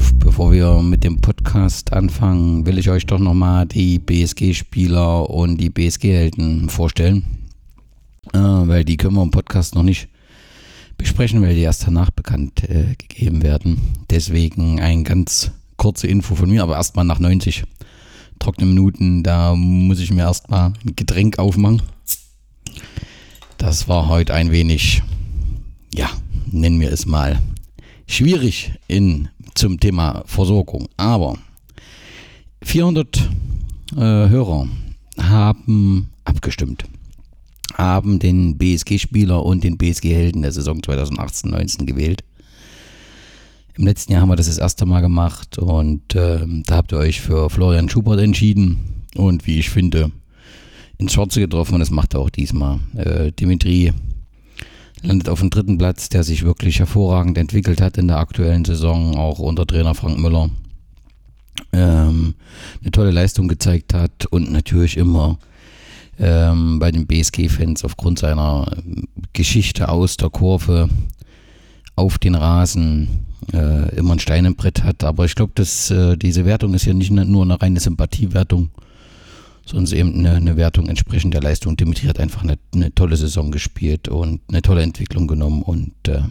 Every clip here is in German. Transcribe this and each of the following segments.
auf. Bevor wir mit dem Podcast anfangen, will ich euch doch nochmal die BSG-Spieler und die BSG-Helden vorstellen. Äh, weil die können wir im Podcast noch nicht besprechen, weil die erst danach bekannt äh, gegeben werden. Deswegen ein ganz kurze Info von mir, aber erstmal nach 90 trockene Minuten, da muss ich mir erstmal ein Getränk aufmachen. Das war heute ein wenig, ja, nennen wir es mal, schwierig in, zum Thema Versorgung. Aber 400 äh, Hörer haben abgestimmt, haben den BSG-Spieler und den BSG-Helden der Saison 2018-19 gewählt. Im letzten Jahr haben wir das das erste Mal gemacht und äh, da habt ihr euch für Florian Schubert entschieden und wie ich finde, ins Schwarze getroffen und das macht er auch diesmal. Äh, Dimitri landet auf dem dritten Platz, der sich wirklich hervorragend entwickelt hat in der aktuellen Saison, auch unter Trainer Frank Müller. Ähm, eine tolle Leistung gezeigt hat und natürlich immer ähm, bei den BSG-Fans aufgrund seiner Geschichte aus der Kurve auf den Rasen äh, immer ein Stein im Brett hat. Aber ich glaube, dass äh, diese Wertung ist ja nicht nur eine reine Sympathiewertung, sondern eben eine, eine, Wertung entsprechend der Leistung. Dimitri hat einfach eine, eine, tolle Saison gespielt und eine tolle Entwicklung genommen und äh,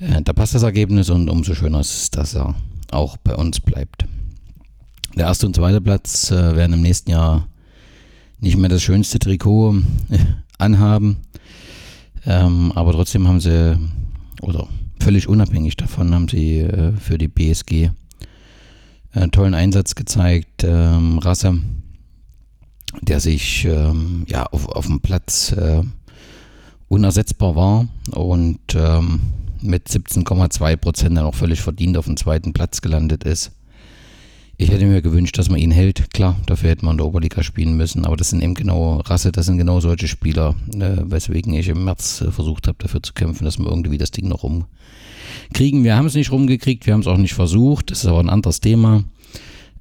äh, da passt das Ergebnis und umso schöner ist es, dass er auch bei uns bleibt. Der erste und zweite Platz äh, werden im nächsten Jahr nicht mehr das schönste Trikot äh, anhaben, ähm, aber trotzdem haben sie, oder völlig unabhängig davon, haben sie äh, für die BSG einen tollen Einsatz gezeigt. Ähm, Rasse der sich ähm, ja, auf, auf dem Platz äh, unersetzbar war und ähm, mit 17,2 Prozent dann auch völlig verdient auf dem zweiten Platz gelandet ist. Ich hätte mir gewünscht, dass man ihn hält. Klar, dafür hätte man in der Oberliga spielen müssen, aber das sind eben genau Rasse, das sind genau solche Spieler, äh, weswegen ich im März äh, versucht habe, dafür zu kämpfen, dass wir irgendwie das Ding noch rumkriegen. Wir haben es nicht rumgekriegt, wir haben es auch nicht versucht, das ist aber ein anderes Thema.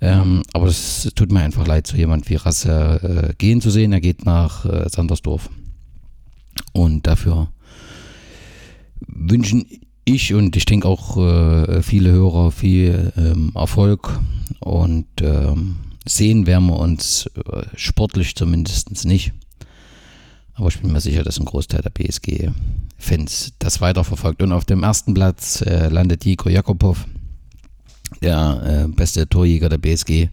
Ähm, aber es tut mir einfach leid, so jemand wie Rasse äh, gehen zu sehen. Er geht nach äh, Sandersdorf. Und dafür wünschen ich und ich denke auch äh, viele Hörer viel ähm, Erfolg und ähm, sehen werden wir uns äh, sportlich zumindest nicht. Aber ich bin mir sicher, dass ein Großteil der PSG-Fans das weiterverfolgt. Und auf dem ersten Platz äh, landet Jiko Jakobow der äh, beste Torjäger der BSG.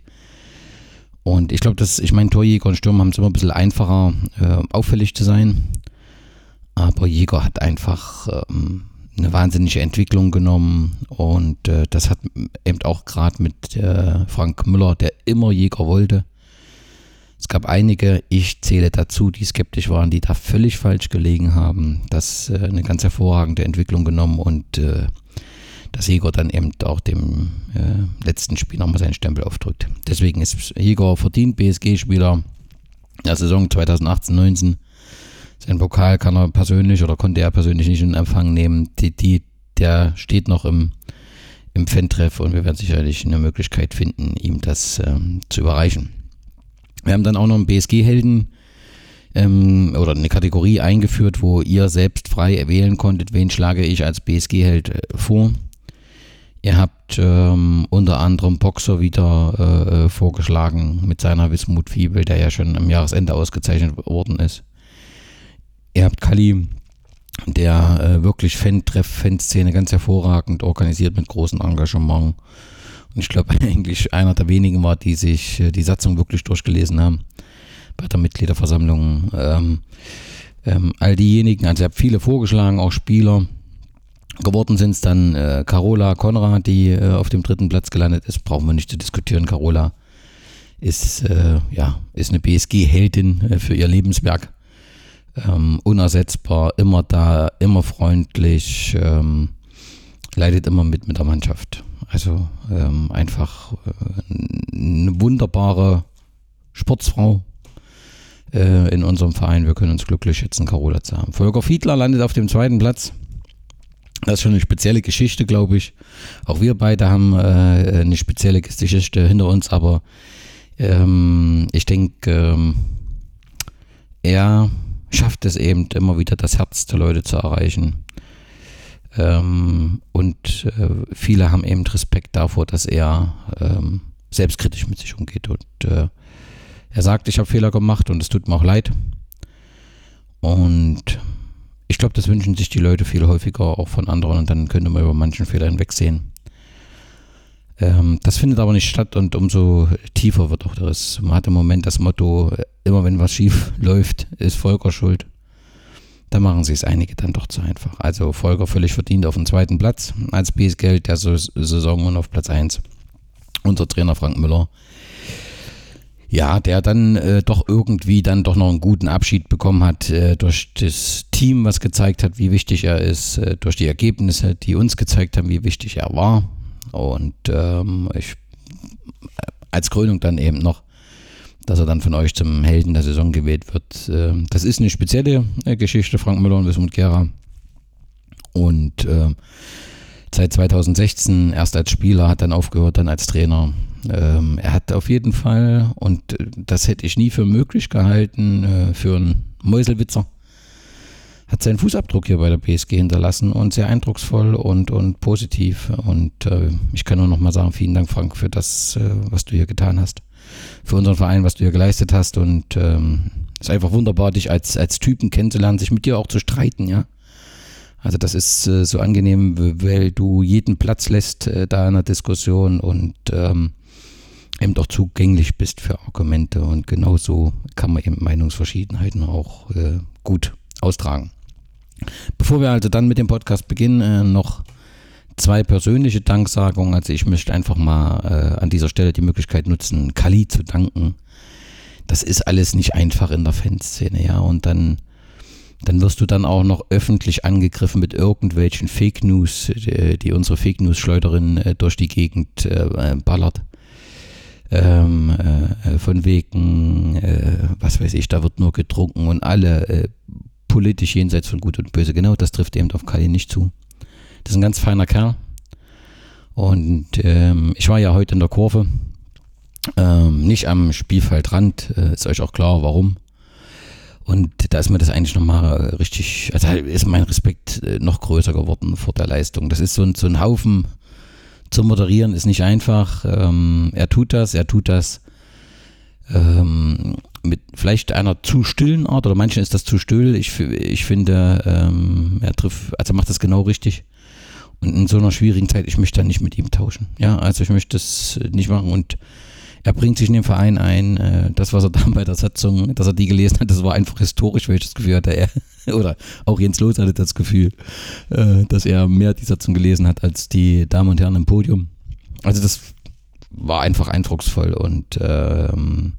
Und ich glaube, dass ich meine, Torjäger und Stürmer haben es immer ein bisschen einfacher, äh, auffällig zu sein. Aber Jäger hat einfach ähm, eine wahnsinnige Entwicklung genommen und äh, das hat eben auch gerade mit äh, Frank Müller, der immer Jäger wollte. Es gab einige, ich zähle dazu, die skeptisch waren, die da völlig falsch gelegen haben. Das äh, eine ganz hervorragende Entwicklung genommen und äh, dass Jäger dann eben auch dem äh, letzten Spiel nochmal seinen Stempel aufdrückt. Deswegen ist Jäger verdient BSG-Spieler der Saison 2018-19. Sein Pokal kann er persönlich oder konnte er persönlich nicht in Empfang nehmen. Die, die, der steht noch im, im Fan-Treff und wir werden sicherlich eine Möglichkeit finden, ihm das ähm, zu überreichen. Wir haben dann auch noch einen BSG-Helden ähm, oder eine Kategorie eingeführt, wo ihr selbst frei wählen konntet, wen schlage ich als BSG-Held äh, vor. Ihr habt ähm, unter anderem Boxer wieder äh, äh, vorgeschlagen mit seiner Wismut Fiebel, der ja schon am Jahresende ausgezeichnet worden ist. Ihr habt Kali, der äh, wirklich Fan-Treff, Fanszene ganz hervorragend organisiert mit großem Engagement. Und ich glaube eigentlich einer der wenigen war, die sich äh, die Satzung wirklich durchgelesen haben bei der Mitgliederversammlung. Ähm, ähm, all diejenigen, also ihr habt viele vorgeschlagen, auch Spieler Geworden sind es dann äh, Carola Konrad, die äh, auf dem dritten Platz gelandet ist. Brauchen wir nicht zu diskutieren. Carola ist, äh, ja, ist eine BSG-Heldin äh, für ihr Lebenswerk. Ähm, unersetzbar, immer da, immer freundlich, ähm, leidet immer mit mit der Mannschaft. Also ähm, einfach äh, eine wunderbare Sportsfrau äh, in unserem Verein. Wir können uns glücklich schätzen, Carola zu haben. Volker Fiedler landet auf dem zweiten Platz. Das ist schon eine spezielle Geschichte, glaube ich. Auch wir beide haben äh, eine spezielle Geschichte hinter uns, aber ähm, ich denke, ähm, er schafft es eben immer wieder, das Herz der Leute zu erreichen. Ähm, und äh, viele haben eben Respekt davor, dass er ähm, selbstkritisch mit sich umgeht. Und äh, er sagt, ich habe Fehler gemacht und es tut mir auch leid. Und ich glaube, das wünschen sich die Leute viel häufiger auch von anderen und dann könnte man über manchen Fehler hinwegsehen. Ähm, das findet aber nicht statt und umso tiefer wird auch das. Man hat im Moment das Motto, immer wenn was schief läuft, ist Volker schuld. Da machen sich es einige dann doch zu einfach. Also Volker völlig verdient auf dem zweiten Platz als BS-Geld der Saison und auf Platz 1. Unser Trainer Frank Müller. Ja, der dann äh, doch irgendwie dann doch noch einen guten Abschied bekommen hat äh, durch das Team, was gezeigt hat, wie wichtig er ist, äh, durch die Ergebnisse, die uns gezeigt haben, wie wichtig er war. Und ähm, ich, als Krönung dann eben noch dass er dann von euch zum Helden der Saison gewählt wird. Ähm, das ist eine spezielle äh, Geschichte, Frank Müller und Wismut Gera. Und äh, seit 2016 erst als Spieler, hat dann aufgehört, dann als Trainer. Ähm, er hat auf jeden Fall, und äh, das hätte ich nie für möglich gehalten, äh, für einen Mäuselwitzer, hat seinen Fußabdruck hier bei der PSG hinterlassen und sehr eindrucksvoll und, und positiv. Und äh, ich kann nur noch mal sagen, vielen Dank, Frank, für das, äh, was du hier getan hast für unseren Verein, was du hier geleistet hast. Und ähm, es ist einfach wunderbar, dich als, als Typen kennenzulernen, sich mit dir auch zu streiten, ja. Also das ist äh, so angenehm, weil du jeden Platz lässt äh, da in der Diskussion und ähm, eben doch zugänglich bist für Argumente und genauso kann man eben Meinungsverschiedenheiten auch äh, gut austragen. Bevor wir also dann mit dem Podcast beginnen, äh, noch zwei persönliche Danksagungen. Also ich möchte einfach mal äh, an dieser Stelle die Möglichkeit nutzen, Kali zu danken. Das ist alles nicht einfach in der Fanszene, ja. Und dann, dann wirst du dann auch noch öffentlich angegriffen mit irgendwelchen Fake News, die, äh, unsere Fake News Schleuderin äh, durch die Gegend äh, ballert. Ähm, äh, von wegen, äh, was weiß ich, da wird nur getrunken und alle politisch jenseits von Gut und Böse. Genau, das trifft eben auf Kali nicht zu. Das ist ein ganz feiner Kerl. Und ähm, ich war ja heute in der Kurve, ähm, nicht am Spielfeldrand, äh, ist euch auch klar, warum. Und da ist mir das eigentlich nochmal richtig, also ist mein Respekt äh, noch größer geworden vor der Leistung. Das ist so ein, so ein Haufen zu moderieren, ist nicht einfach. Ähm, er tut das, er tut das ähm, mit vielleicht einer zu stillen Art oder manchen ist das zu still. Ich, ich finde, ähm, er trifft, also macht das genau richtig. Und in so einer schwierigen Zeit, ich möchte da nicht mit ihm tauschen. Ja, also ich möchte das nicht machen und er bringt sich in den Verein ein. Äh, das, was er dann bei der Satzung, dass er die gelesen hat, das war einfach historisch, das Gefühl hatte, er, oder auch Jens Loos hatte das Gefühl, äh, dass er mehr die Satzung gelesen hat als die Damen und Herren im Podium. Also das war einfach eindrucksvoll und ähm,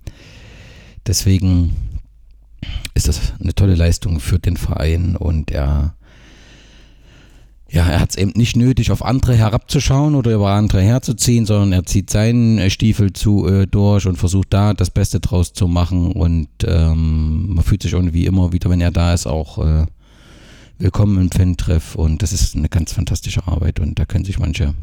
deswegen ist das eine tolle Leistung für den Verein und er ja, er hat es eben nicht nötig, auf andere herabzuschauen oder über andere herzuziehen, sondern er zieht seinen äh, Stiefel zu äh, durch und versucht da das Beste draus zu machen. Und ähm, man fühlt sich irgendwie immer wieder, wenn er da ist, auch äh, willkommen im Fan-Treff. Und das ist eine ganz fantastische Arbeit. Und da können sich manche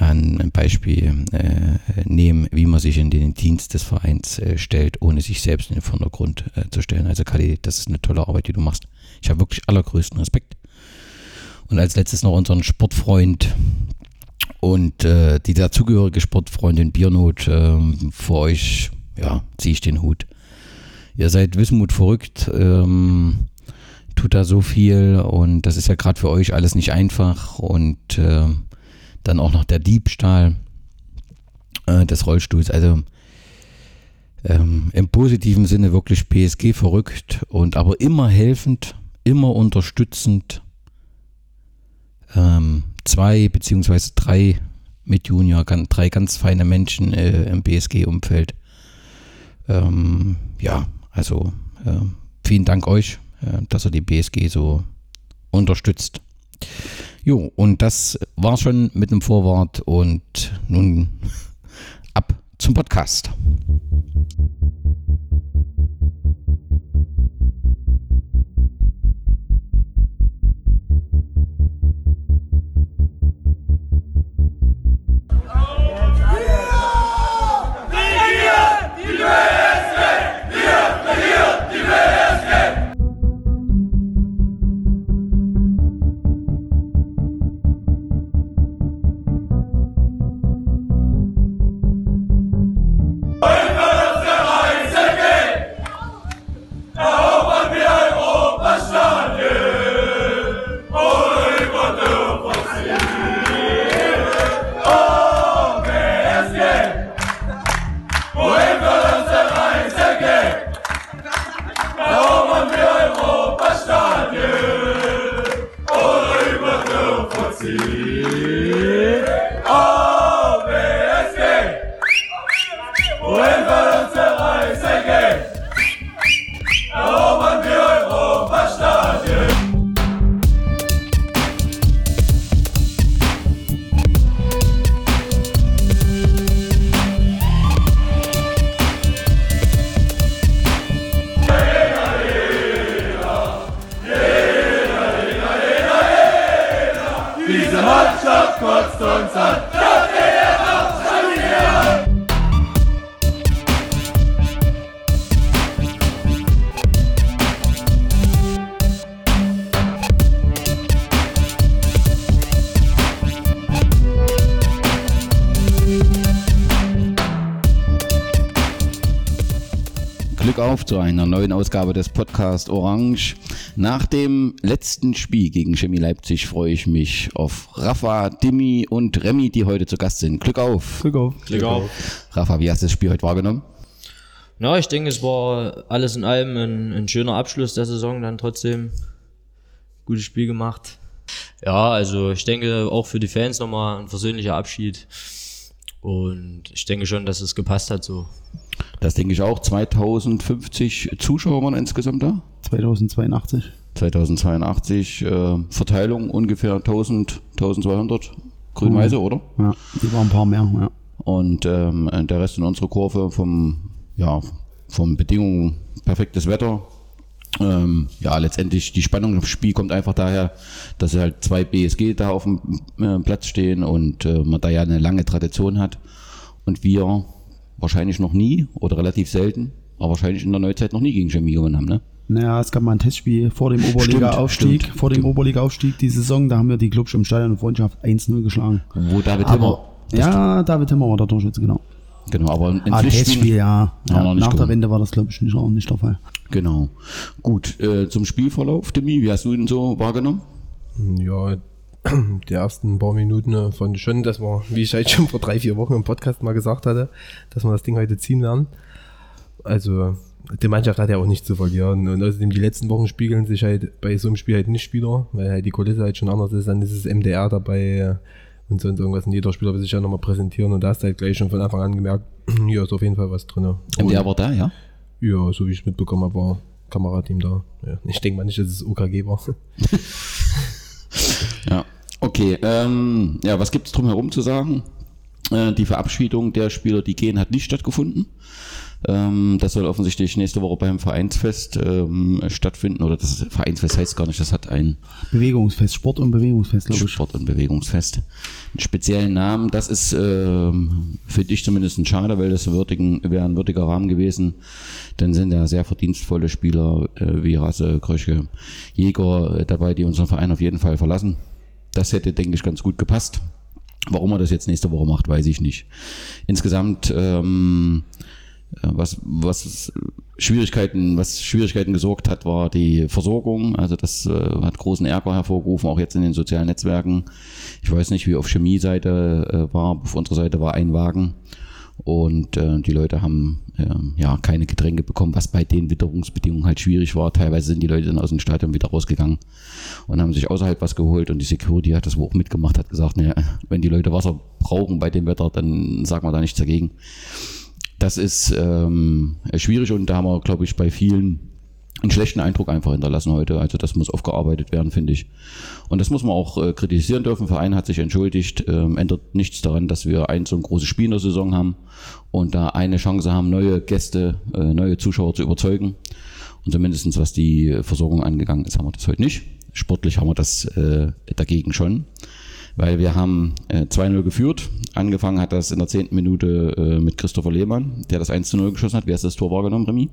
mal ein Beispiel äh, nehmen, wie man sich in den Dienst des Vereins äh, stellt, ohne sich selbst in den Vordergrund äh, zu stellen. Also Kali, das ist eine tolle Arbeit, die du machst. Ich habe wirklich allergrößten Respekt und als letztes noch unseren Sportfreund und äh, die dazugehörige Sportfreundin Biernot. Äh, für euch, ja, ziehe ich den Hut. Ihr seid Wismut verrückt, ähm, tut da so viel und das ist ja gerade für euch alles nicht einfach und äh, dann auch noch der Diebstahl äh, des Rollstuhls. Also ähm, im positiven Sinne wirklich PSG verrückt und aber immer helfend, immer unterstützend ähm, zwei beziehungsweise drei mit Junior, drei ganz feine Menschen äh, im BSG-Umfeld. Ähm, ja, also äh, vielen Dank euch, äh, dass ihr die BSG so unterstützt. Jo, und das war schon mit dem Vorwort und nun ab zum Podcast. Auf zu einer neuen Ausgabe des Podcast Orange. Nach dem letzten Spiel gegen Chemie Leipzig freue ich mich auf Rafa, Dimi und Remy, die heute zu Gast sind. Glück auf. Glück auf. Glück auf. Rafa, wie hast du das Spiel heute wahrgenommen? Na, ich denke, es war alles in allem ein, ein schöner Abschluss der Saison, dann trotzdem gutes Spiel gemacht. Ja, also ich denke auch für die Fans nochmal ein versöhnlicher Abschied. Und ich denke schon, dass es gepasst hat so. Das denke ich auch. 2050 Zuschauer waren insgesamt da. 2082. 2082 äh, Verteilung ungefähr 1000, 1200 grün-weiße, oder? Ja, die waren ein paar mehr, ja. Und ähm, der Rest in unserer Kurve vom, ja, vom Bedingungen perfektes Wetter. Ähm, ja, letztendlich die Spannung im Spiel kommt einfach daher, dass halt zwei BSG da auf dem äh, Platz stehen und äh, man da ja eine lange Tradition hat und wir wahrscheinlich noch nie oder relativ selten, aber wahrscheinlich in der Neuzeit noch nie gegen Chemie gewonnen haben, ne? Naja, es gab mal ein Testspiel vor dem Oberliga-Aufstieg. Vor dem Oberliga-Aufstieg die Saison, da haben wir die Clubs im Stadion Freundschaft 1-0 geschlagen. Wo David Timmer, ja, David Timmer war der Torschütze, genau. Genau, aber ein Ah, Testspiel, ja. Ja, ja nach der gewonnen. Wende war das, glaube ich, nicht, auch nicht der Fall. Genau. Gut, äh, zum Spielverlauf, Demi, wie hast du ihn so wahrgenommen? Ja, die ersten paar Minuten äh, fand ich schon, dass wir, wie ich halt schon vor drei, vier Wochen im Podcast mal gesagt hatte, dass wir das Ding heute ziehen werden. Also, die Mannschaft hat ja auch nichts zu verlieren. Und außerdem die letzten Wochen spiegeln sich halt bei so einem Spiel halt nicht wieder, weil halt die Kulisse halt schon anders ist. Dann ist es MDR dabei äh, und sonst irgendwas. Und jeder Spieler will sich ja nochmal präsentieren. Und da hast du halt gleich schon von Anfang an gemerkt, hier ist auf jeden Fall was drin. MDR war da, ja? Ja, so wie ich es mitbekommen habe, war Kamerateam da. Ja, ich denke mal nicht, dass es OKG war. Ja. Okay, ähm, ja, was gibt es drumherum zu sagen? Äh, die Verabschiedung der Spieler, die gehen, hat nicht stattgefunden. Ähm, das soll offensichtlich nächste Woche beim Vereinsfest ähm, stattfinden. Oder das Vereinsfest heißt gar nicht, das hat ein Bewegungsfest, Sport- und Bewegungsfest, glaube ich. Sport- und Bewegungsfest. Einen speziellen Namen, das ist ähm, für dich zumindest ein Schade, weil das würdigen, wäre ein würdiger Rahmen gewesen. Dann sind da sehr verdienstvolle Spieler äh, wie Rasse, Kröschke, Jäger äh, dabei, die unseren Verein auf jeden Fall verlassen. Das hätte, denke ich, ganz gut gepasst. Warum er das jetzt nächste Woche macht, weiß ich nicht. Insgesamt ähm, äh, was, was Schwierigkeiten, was Schwierigkeiten gesorgt hat, war die Versorgung. Also das äh, hat großen Ärger hervorgerufen, auch jetzt in den sozialen Netzwerken. Ich weiß nicht, wie auf Chemie-Seite äh, war. Auf unserer Seite war ein Wagen und äh, die Leute haben äh, ja keine Getränke bekommen, was bei den Witterungsbedingungen halt schwierig war. Teilweise sind die Leute dann aus dem Stadion wieder rausgegangen und haben sich außerhalb was geholt und die Security hat das wohl auch mitgemacht, hat gesagt, naja, wenn die Leute Wasser brauchen bei dem Wetter, dann sagen wir da nichts dagegen. Das ist ähm, schwierig und da haben wir, glaube ich, bei vielen einen schlechten Eindruck einfach hinterlassen heute. Also das muss aufgearbeitet werden, finde ich. Und das muss man auch äh, kritisieren dürfen. Der Verein hat sich entschuldigt, ähm, ändert nichts daran, dass wir ein so ein großes Spiel in der Saison haben und da eine Chance haben, neue Gäste, äh, neue Zuschauer zu überzeugen. Und zumindestens was die Versorgung angegangen ist, haben wir das heute nicht. Sportlich haben wir das äh, dagegen schon weil wir haben äh, 2-0 geführt. Angefangen hat das in der zehnten Minute äh, mit Christopher Lehmann, der das 1-0 geschossen hat. Wie hast du das Tor wahrgenommen, Remy?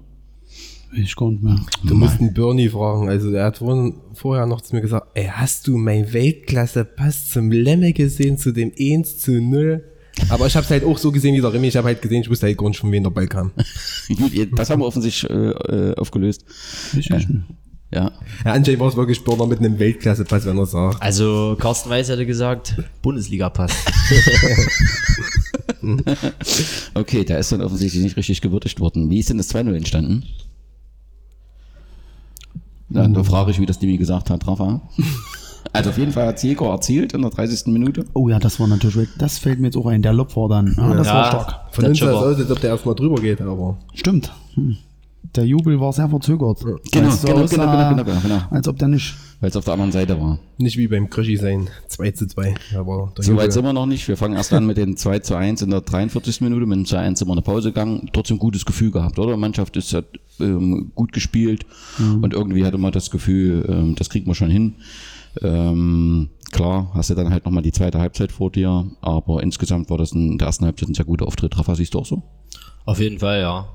Ich nicht mehr. Du musst einen Bernie fragen. Also er hat vorher noch zu mir gesagt, ey, hast du mein Weltklasse-Pass zum Lemme gesehen, zu dem 1 zu 0? Aber ich habe es halt auch so gesehen wie der Remy. Ich habe halt gesehen, ich wusste halt gar nicht, von wem der Ball kam. Gut, das haben wir offensichtlich äh, äh, aufgelöst. Ich nicht mehr. Ja, Ja, anscheinend war es wirklich Burner mit einem Weltklasse-Pass, wenn er sagt. Also Carsten Weiß hätte gesagt, Bundesliga-Pass. okay, da ist dann offensichtlich nicht richtig gewürdigt worden. Wie ist denn das 2-0 entstanden? Ja, da frage ich, wie das Dimi gesagt hat, Rafa. Also auf jeden Fall hat Jäger erzielt in der 30. Minute. Oh ja, das war natürlich weg. Das fällt mir jetzt auch ein. Der Lob war dann. Ja, das Ja. war stark. Von Der uns sah es aus, als ob der erstmal drüber geht, aber Stimmt. Hm. Der Jubel war sehr verzögert. Genau, so genau, aussah, genau, genau, genau, genau. Als ob der nicht. Weil es auf der anderen Seite war. nicht wie beim Krischi sein. 2 zu 2. Aber So weit sind wir noch nicht. Wir fangen erst an mit den 2 zu 1 in der 43. Minute. Mit dem 2 1 sind wir in der Pause gegangen. Trotzdem gutes Gefühl gehabt, oder? Die Mannschaft ist, hat ähm, gut gespielt und irgendwie hatte man das Gefühl, ähm, das kriegt man schon hin. Ähm, klar, hast du dann halt nochmal die zweite Halbzeit vor dir, aber insgesamt war das in der ersten Halbzeit ein sehr guter Auftritt. Rafa, siehst du auch so? Auf jeden Fall, ja.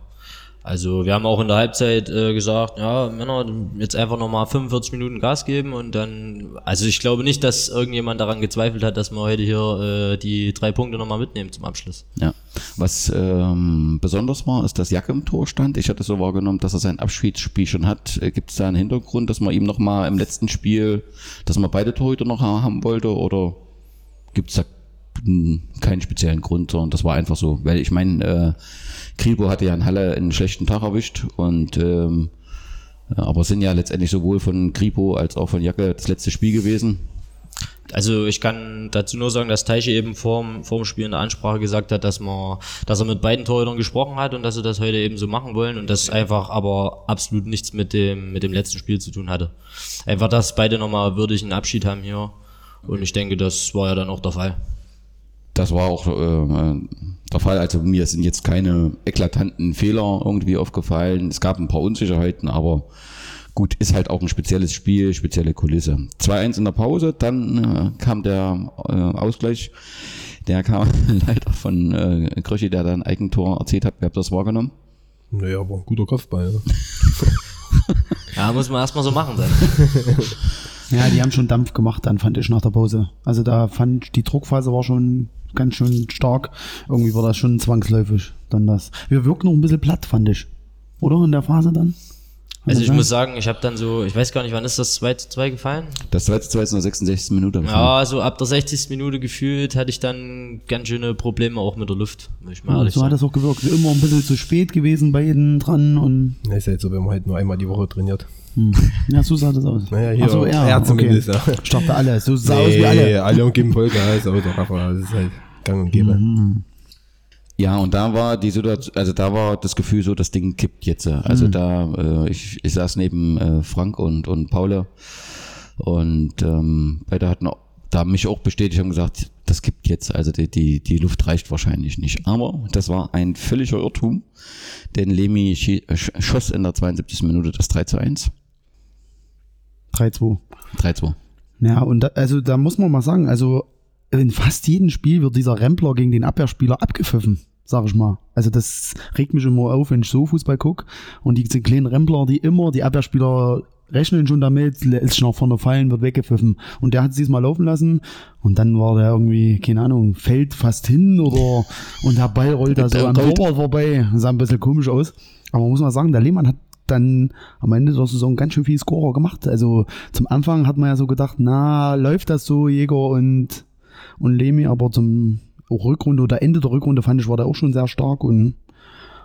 Also wir haben auch in der Halbzeit äh, gesagt, ja, Männer, jetzt einfach nochmal 45 Minuten Gas geben und dann, also ich glaube nicht, dass irgendjemand daran gezweifelt hat, dass wir heute hier äh, die drei Punkte nochmal mitnehmen zum Abschluss. Ja. Was ähm, besonders war, ist, dass Jack im Tor stand. Ich hatte so wahrgenommen, dass er sein Abschiedsspiel schon hat. Äh, Gibt es da einen Hintergrund, dass man ihm nochmal im letzten Spiel, dass man beide Torhüter noch haben wollte oder gibt es da keinen speziellen Grund, sondern das war einfach so. Weil ich meine, äh, Kribo hatte ja in Halle einen schlechten Tag erwischt und ähm, aber sind ja letztendlich sowohl von Kripo als auch von Jacke das letzte Spiel gewesen. Also ich kann dazu nur sagen, dass Teiche eben vorm, vorm Spiel in der Ansprache gesagt hat, dass man, dass er mit beiden Torhütern gesprochen hat und dass sie das heute eben so machen wollen und das einfach aber absolut nichts mit dem, mit dem letzten Spiel zu tun hatte. Einfach, dass beide nochmal würdigen Abschied haben hier und ich denke, das war ja dann auch der Fall. Das war auch äh, der Fall. Also mir sind jetzt keine eklatanten Fehler irgendwie aufgefallen. Es gab ein paar Unsicherheiten, aber gut, ist halt auch ein spezielles Spiel, spezielle Kulisse. 2-1 in der Pause, dann äh, kam der äh, Ausgleich. Der kam leider von äh, Kröschi, der dann Eigentor erzählt hat. Wer habt das wahrgenommen? Naja, aber ein guter Kopfball. Ja, ja muss man erstmal so machen dann. ja, die haben schon Dampf gemacht, dann fand ich nach der Pause. Also da fand ich, die Druckphase war schon ganz schön stark. Irgendwie war das schon zwangsläufig dann das. Wir wirken noch ein bisschen platt, fand ich. Oder in der Phase dann? Also ich muss sagen, ich habe dann so, ich weiß gar nicht, wann ist das 2 zu 2 gefallen? Das 2 zu 2 ist in der 66. Minute gefallen. Ja, so ab der 60. Minute gefühlt hatte ich dann ganz schöne Probleme auch mit der Luft, muss ich mal ja, ehrlich so sagen. hat das auch gewirkt. Immer ein bisschen zu spät gewesen bei jedem dran und. Ja, ist ja jetzt so, wenn man halt nur einmal die Woche trainiert. Hm. Ja, so sah das aus. Naja, hier so, er, er zumindest, okay. ja. Ich dachte alle, so sah nee, aus wie alle. alle und geben Vollgas, aber doch einfach, das ist halt gang und gäbe. Mhm. Ja, und da war die Situation, also da war das Gefühl so, das Ding kippt jetzt. Also mhm. da, äh, ich, ich saß neben äh, Frank und, und Paula und ähm, beide hatten da mich auch bestätigt und gesagt, das kippt jetzt. Also die, die, die Luft reicht wahrscheinlich nicht. Aber das war ein völliger Irrtum, denn Lemi äh, schoss in der 72. Minute das 3 zu 1. 3-2. 3-2. Ja, und da, also da muss man mal sagen, also in fast jedem Spiel wird dieser Rempler gegen den Abwehrspieler abgepfiffen, sag ich mal. Also das regt mich immer auf, wenn ich so Fußball gucke. Und diese kleinen Rempler, die immer, die Abwehrspieler rechnen schon damit, ist schon nach vorne fallen, wird weggepfiffen. Und der hat es diesmal laufen lassen und dann war der irgendwie, keine Ahnung, fällt fast hin oder und der Ball rollt da so am Torwart vorbei. Das sah ein bisschen komisch aus. Aber man muss mal sagen, der Lehmann hat dann am Ende der Saison ganz schön viel Scorer gemacht. Also zum Anfang hat man ja so gedacht, na, läuft das so, Jäger und und Lemi, aber zum Rückrunde oder Ende der Rückrunde fand ich, war der auch schon sehr stark und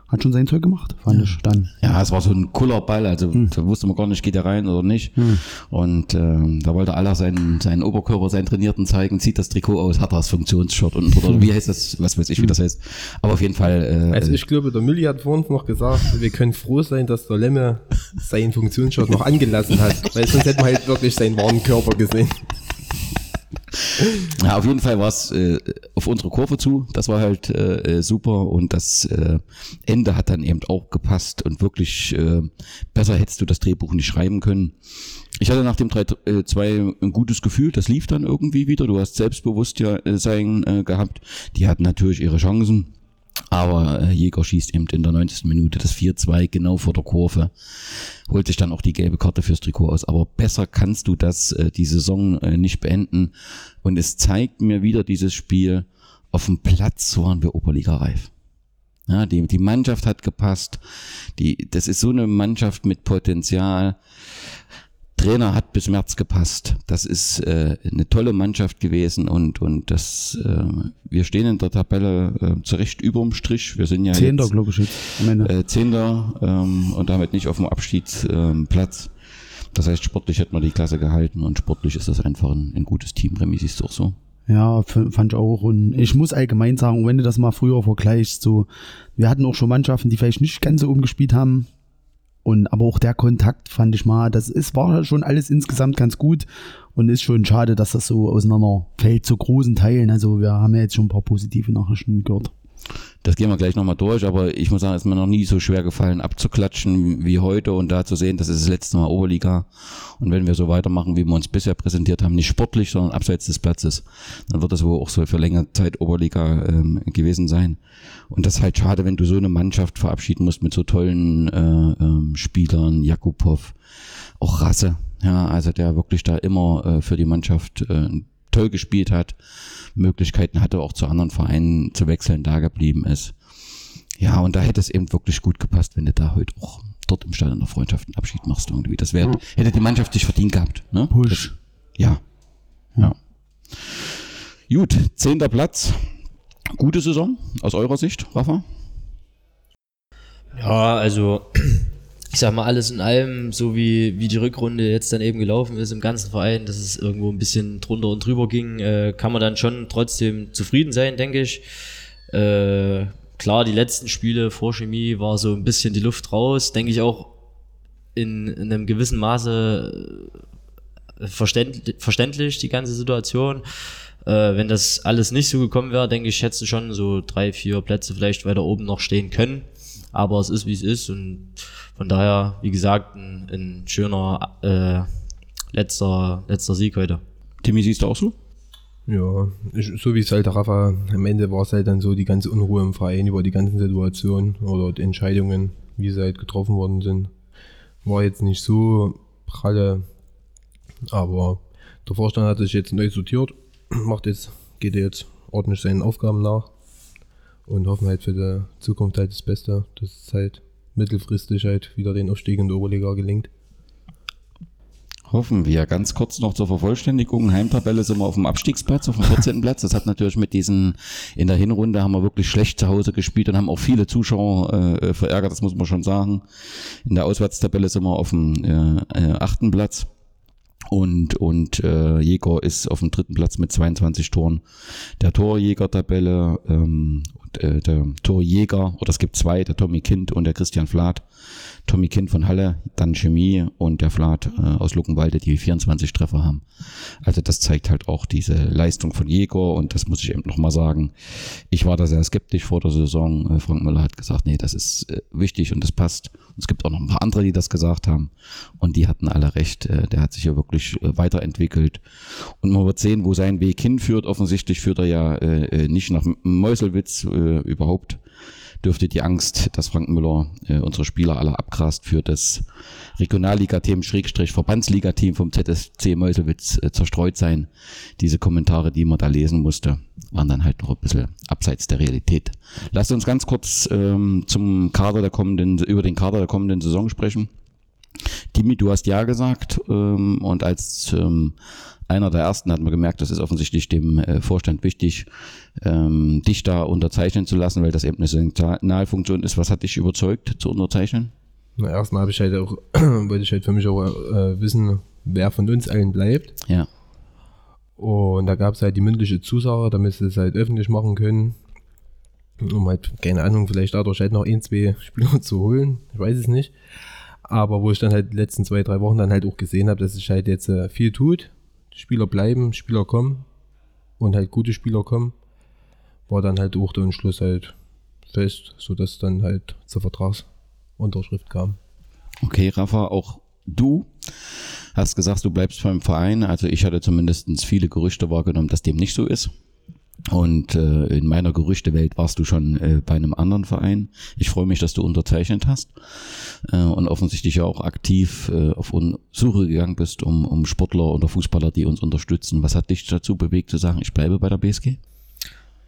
hat schon sein Zeug gemacht, fand ja. ich dann. Ja, es war so ein cooler Ball, also hm. da wusste man gar nicht, geht er rein oder nicht. Hm. Und äh, da wollte aller seinen, seinen Oberkörper, seinen Trainierten zeigen, zieht das Trikot aus, hat er das Funktionsshot und oder hm. wie heißt das, was weiß ich, wie das heißt. Aber auf jeden Fall. Äh, also ich glaube, der Milli hat vorhin noch gesagt, wir können froh sein, dass der Lemme seinen Funktionsshot noch angelassen hat, weil sonst hätten wir halt wirklich seinen wahren Körper gesehen. Ja, auf jeden Fall war es äh, auf unsere Kurve zu. Das war halt äh, äh, super und das äh, Ende hat dann eben auch gepasst und wirklich äh, besser hättest du das Drehbuch nicht schreiben können. Ich hatte nach dem 3-2 äh, ein gutes Gefühl, das lief dann irgendwie wieder. Du hast Selbstbewusstsein äh, sein äh, gehabt. Die hatten natürlich ihre Chancen. Aber äh, Jäger schießt eben in der 90. Minute das 4-2 genau vor der Kurve, holt sich dann auch die gelbe Karte fürs Trikot aus. Aber besser kannst du das äh, die Saison äh, nicht beenden. Und es zeigt mir wieder dieses Spiel, auf dem Platz waren wir Oberliga reif. Ja, die, die Mannschaft hat gepasst. Die, das ist so eine Mannschaft mit Potenzial. Trainer hat bis März gepasst. Das ist äh, eine tolle Mannschaft gewesen und und das äh, wir stehen in der Tabelle äh, zurecht überm Strich. Wir sind ja Zehnter, glaube ich jetzt. Äh, Zehnter ähm, und damit nicht auf dem Abstiegsplatz. Ähm, das heißt, sportlich hätten wir die Klasse gehalten und sportlich ist das einfach ein, ein gutes Team. Remi, siehst du auch so? Ja, fand ich auch. Und ich muss allgemein sagen, wenn du das mal früher vergleichst, so, wir hatten auch schon Mannschaften, die vielleicht nicht ganz so umgespielt haben, und aber auch der Kontakt fand ich mal, das ist, war schon alles insgesamt ganz gut und ist schon schade, dass das so auseinander fällt zu großen Teilen. Also wir haben ja jetzt schon ein paar positive Nachrichten gehört. Das gehen wir gleich nochmal durch, aber ich muss sagen, es ist mir noch nie so schwer gefallen, abzuklatschen wie heute und da zu sehen, das ist das letzte Mal Oberliga. Und wenn wir so weitermachen, wie wir uns bisher präsentiert haben, nicht sportlich, sondern abseits des Platzes, dann wird das wohl auch so für längere Zeit Oberliga ähm, gewesen sein. Und das ist halt schade, wenn du so eine Mannschaft verabschieden musst mit so tollen äh, ähm, Spielern, Jakubow, auch Rasse, ja, also der wirklich da immer äh, für die Mannschaft äh, toll gespielt hat. Möglichkeiten hatte, auch zu anderen Vereinen zu wechseln, da geblieben ist. Ja, und da hätte es eben wirklich gut gepasst, wenn du da heute auch dort im Stadion der Freundschaft einen Abschied machst irgendwie. Das wäre, hätte die Mannschaft sich verdient gehabt. Ne? Push. Das, ja. Ja. Gut, zehnter Platz. Gute Saison aus eurer Sicht, Rafa? Ja, also ich sag mal, alles in allem, so wie, wie die Rückrunde jetzt dann eben gelaufen ist im ganzen Verein, dass es irgendwo ein bisschen drunter und drüber ging, äh, kann man dann schon trotzdem zufrieden sein, denke ich. Äh, klar, die letzten Spiele vor Chemie war so ein bisschen die Luft raus, denke ich auch in, in einem gewissen Maße äh, verständlich, verständlich, die ganze Situation. Äh, wenn das alles nicht so gekommen wäre, denke ich, hätte schon so drei, vier Plätze vielleicht weiter oben noch stehen können. Aber es ist, wie es ist und von daher, wie gesagt, ein, ein schöner äh, letzter, letzter Sieg heute. Timmy, siehst du auch so? Ja, ich, so wie es halt der Rafa, am Ende war es halt dann so die ganze Unruhe im Verein über die ganzen Situationen oder die Entscheidungen, wie sie halt getroffen worden sind. War jetzt nicht so pralle, aber der Vorstand hat sich jetzt neu sortiert, macht jetzt, geht jetzt ordentlich seinen Aufgaben nach und hoffen halt für die Zukunft halt das Beste, dass es halt mittelfristig halt wieder den Aufstieg in der Oberliga gelingt. Hoffen wir. Ganz kurz noch zur Vervollständigung. Heimtabelle sind wir auf dem Abstiegsplatz, auf dem 14. Platz. Das hat natürlich mit diesen, in der Hinrunde haben wir wirklich schlecht zu Hause gespielt und haben auch viele Zuschauer äh, verärgert, das muss man schon sagen. In der Auswärtstabelle sind wir auf dem äh, äh, achten Platz. Und, und äh, Jäger ist auf dem dritten Platz mit 22 Toren der Torjäger-Tabelle. Ähm, äh, der Torjäger, oder es gibt zwei, der Tommy Kind und der Christian Flath. Tommy Kind von Halle, dann Chemie und der Flath äh, aus Luckenwalde, die 24 Treffer haben. Also das zeigt halt auch diese Leistung von Jäger und das muss ich eben nochmal sagen. Ich war da sehr skeptisch vor der Saison. Äh, Frank Müller hat gesagt, nee, das ist äh, wichtig und das passt. Und es gibt auch noch ein paar andere, die das gesagt haben und die hatten alle recht. Der hat sich ja wirklich weiterentwickelt und man wird sehen, wo sein Weg hinführt. Offensichtlich führt er ja nicht nach Meuselwitz äh, überhaupt dürfte die Angst, dass Frank Müller äh, unsere Spieler alle abgrast für das Regionalliga-Team, Schrägstrich Verbandsliga-Team vom ZSC Meuselwitz äh, zerstreut sein. Diese Kommentare, die man da lesen musste, waren dann halt noch ein bisschen abseits der Realität. Lasst uns ganz kurz ähm, zum Kader der kommenden, über den Kader der kommenden Saison sprechen. Dimi, du hast ja gesagt ähm, und als ähm, einer der ersten hat man gemerkt, das ist offensichtlich dem äh, Vorstand wichtig, ähm, dich da unterzeichnen zu lassen, weil das eben eine Signalfunktion ist. Was hat dich überzeugt zu unterzeichnen? Na, erstmal habe ich halt auch, wollte ich halt für mich auch äh, wissen, wer von uns allen bleibt. Ja. Und da gab es halt die mündliche Zusage, damit sie es halt öffentlich machen können. Um halt, keine Ahnung, vielleicht dadurch halt noch ein, zwei Spieler zu holen. Ich weiß es nicht. Aber wo ich dann halt die letzten zwei, drei Wochen dann halt auch gesehen habe, dass sich halt jetzt äh, viel tut. Spieler bleiben, Spieler kommen und halt gute Spieler kommen, war dann halt auch der Entschluss halt fest, sodass dann halt zur Vertragsunterschrift kam. Okay, Rafa, auch du hast gesagt, du bleibst beim Verein. Also ich hatte zumindest viele Gerüchte wahrgenommen, dass dem nicht so ist. Und äh, in meiner Gerüchtewelt warst du schon äh, bei einem anderen Verein. Ich freue mich, dass du unterzeichnet hast äh, und offensichtlich auch aktiv äh, auf Suche gegangen bist, um, um Sportler oder Fußballer, die uns unterstützen. Was hat dich dazu bewegt zu sagen, ich bleibe bei der BSG?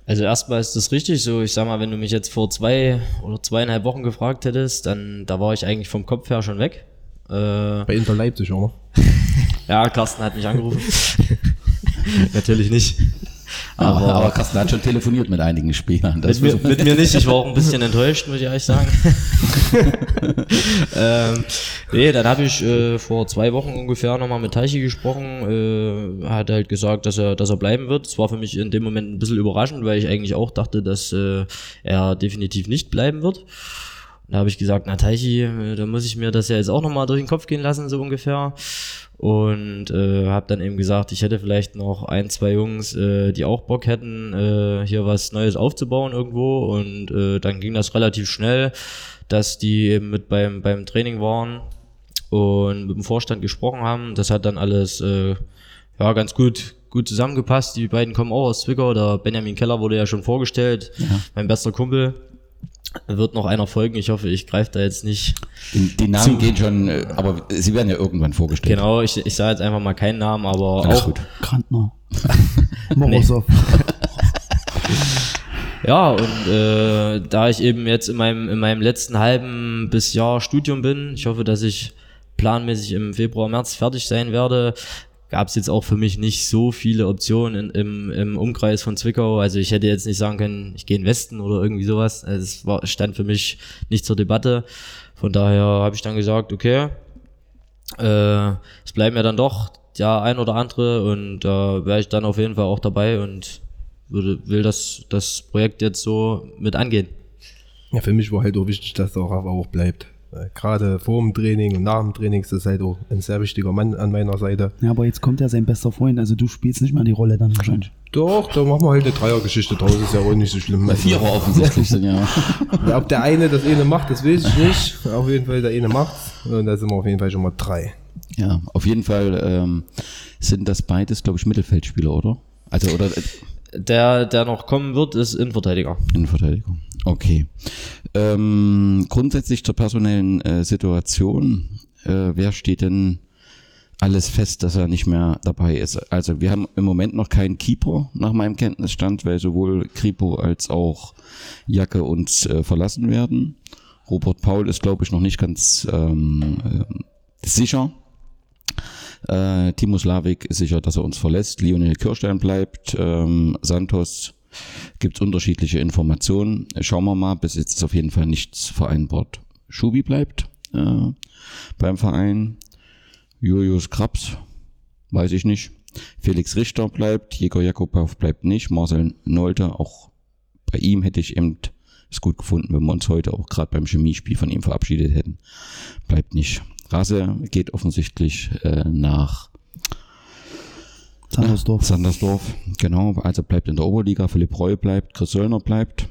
Also erstmal ist das richtig so. Ich sag mal, wenn du mich jetzt vor zwei oder zweieinhalb Wochen gefragt hättest, dann da war ich eigentlich vom Kopf her schon weg. Äh, bei Inter Leipzig, oder? ja, Carsten hat mich angerufen. Natürlich nicht. Aber, aber Carsten hat schon telefoniert mit einigen Spielern. Mit mir, mit, mir, nicht, ich war auch ein bisschen enttäuscht, muss ich ehrlich sagen. ähm, nee, dann habe ich äh, vor zwei Wochen ungefähr nochmal mit Teichi gesprochen. Äh, hat halt gesagt, dass er, dass er bleiben wird. Das war für mich in dem Moment ein bisschen überraschend, weil ich eigentlich auch dachte, dass äh, er definitiv nicht bleiben wird. Da habe ich gesagt, na Teichi, äh, da muss ich mir das ja jetzt auch nochmal durch den Kopf gehen lassen, so ungefähr. Und äh, habe dann eben gesagt, ich hätte vielleicht noch ein, zwei Jungs, äh, die auch Bock hätten, äh, hier was Neues aufzubauen irgendwo und äh, dann ging das relativ schnell, dass die eben mit beim, beim Training waren und mit dem Vorstand gesprochen haben. Das hat dann alles äh, ja ganz gut gut zusammengepasst. Die beiden kommen auch aus Zwickau. Der Benjamin Keller wurde ja schon vorgestellt, Ja. mein bester Kumpel. Wird noch einer folgen. Ich hoffe, ich greife da jetzt nicht. Die, die Namen gehen schon, äh, aber sie werden ja irgendwann vorgestellt. Genau, ich, ich sage jetzt einfach mal keinen Namen, aber Alles auch gut. Krantner. Morosow. Ja, und äh, da ich eben jetzt in meinem, in meinem letzten halben bis Jahr Studium bin, ich hoffe, dass ich planmäßig im Februar, März fertig sein werde, gab es jetzt auch für mich nicht so viele Optionen in, im, im Umkreis von Zwickau. Also ich hätte jetzt nicht sagen können, ich gehe in Westen oder irgendwie sowas. Also es war, stand für mich nicht zur Debatte. Von daher habe ich dann gesagt, okay, äh, es bleiben ja dann doch ja ein oder andere und da wäre ich dann auf jeden Fall auch dabei und würde, will das, das Projekt jetzt so mit angehen. Ja, für mich war halt auch wichtig, dass der Rafa auch bleibt. Weil Gerade vor dem Training und nach dem Training ist das halt auch ein sehr wichtiger Mann an meiner Seite. Ja, aber jetzt kommt ja sein bester Freund, also du spielst nicht mehr die Rolle dann wahrscheinlich. Doch, da machen wir halt eine Dreiergeschichte draus, ist ja auch nicht so schlimm. Bei Vierer offensichtlich sind ja. Ja, Ob der eine das eine macht, das weiß ich nicht. Auf jeden Fall der eine macht. Und da sind wir auf jeden Fall schon mal drei. Ja, auf jeden Fall ähm, sind das beides, glaube ich, Mittelfeldspieler, oder? Also, oder äh, Der, der noch kommen wird, ist Innenverteidiger. Innenverteidigung. Okay. Ähm, grundsätzlich zur personellen äh, Situation. Äh, wer steht denn alles fest, dass er nicht mehr dabei ist? Also wir haben im Moment noch keinen Keeper nach meinem Kenntnisstand, weil sowohl Kripo als auch Jacke uns äh, verlassen werden. Robert Paul ist, glaube ich, noch nicht ganz ähm, äh, sicher. Äh, Timo Slavik ist sicher, dass er uns verlässt. Lionel Kirstein bleibt. Ähm, Santos gibt es unterschiedliche Informationen. Schauen wir mal, bis jetzt ist auf jeden Fall nichts vereinbart. Schubi bleibt äh, beim Verein. Julius Krabs, weiß ich nicht. Felix Richter bleibt, Jäger Jakobow bleibt nicht, Marcel Nolte, auch bei ihm hätte ich eben es gut gefunden, wenn wir uns heute auch gerade beim Chemiespiel von ihm verabschiedet hätten. Bleibt nicht. Rasse geht offensichtlich äh, nach Sandersdorf. Sandersdorf, genau, also bleibt in der Oberliga. Philipp Reul bleibt, Chris Söllner bleibt.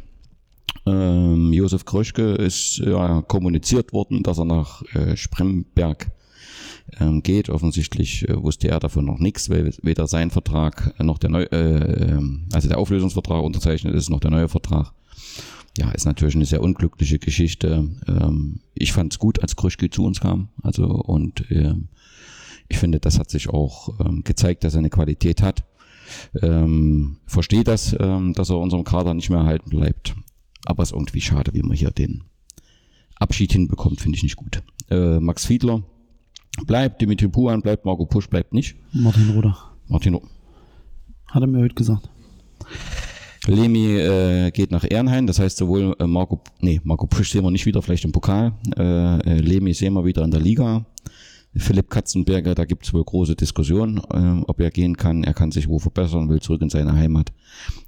Ähm, Josef Kröschke ist ja, kommuniziert worden, dass er nach äh, Spremberg ähm, geht. Offensichtlich äh, wusste er davon noch nichts, weil weder sein Vertrag noch der neue, äh, ähm, also der Auflösungsvertrag unterzeichnet ist, noch der neue Vertrag. Ja, ist natürlich eine sehr unglückliche Geschichte. Ähm, ich fand es gut, als Kröschke zu uns kam. Also und ähm, ich finde, das hat sich auch ähm, gezeigt, dass er eine Qualität hat. Ähm, verstehe das, ähm, dass er unserem Kader nicht mehr erhalten bleibt. Aber es ist irgendwie schade, wie man hier den Abschied hinbekommt, finde ich nicht gut. Äh, Max Fiedler bleibt, Dimitri Puan bleibt, Marco Pusch bleibt nicht. Martin Roder. Martin O- Hat er mir heute gesagt. Lemi äh, geht nach Ehrenhain, das heißt sowohl äh, Marco, nee, Marco Pusch sehen wir nicht wieder, vielleicht im Pokal. Äh, äh, Lemi sehen wir wieder in der Liga. Philipp Katzenberger, da gibt es wohl große Diskussionen, äh, ob er gehen kann. Er kann sich wo verbessern, will zurück in seine Heimat.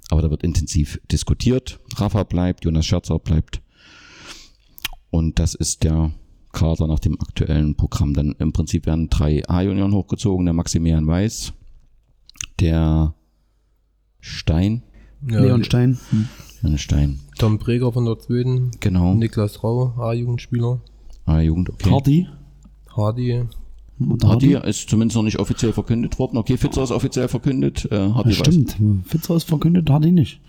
Aber da wird intensiv diskutiert. Rafa bleibt, Jonas Scherzer bleibt. Und das ist der Kader nach dem aktuellen Programm. Dann im Prinzip werden drei A-Junioren hochgezogen, der Maximilian Weiß, der Stein, Ja, Leon Stein. Hm. ein Stein, Tom Breger von der zweiten. genau, Niklas Rau, A-Jugendspieler. A-Jugend, okay. Hardy. Hardy. Und Hardy ist zumindest noch nicht offiziell verkündet worden. Okay, Fitzer ist offiziell verkündet. Äh, Hardy Ja, weiß. stimmt. Fitzer ist verkündet, Hardy nicht.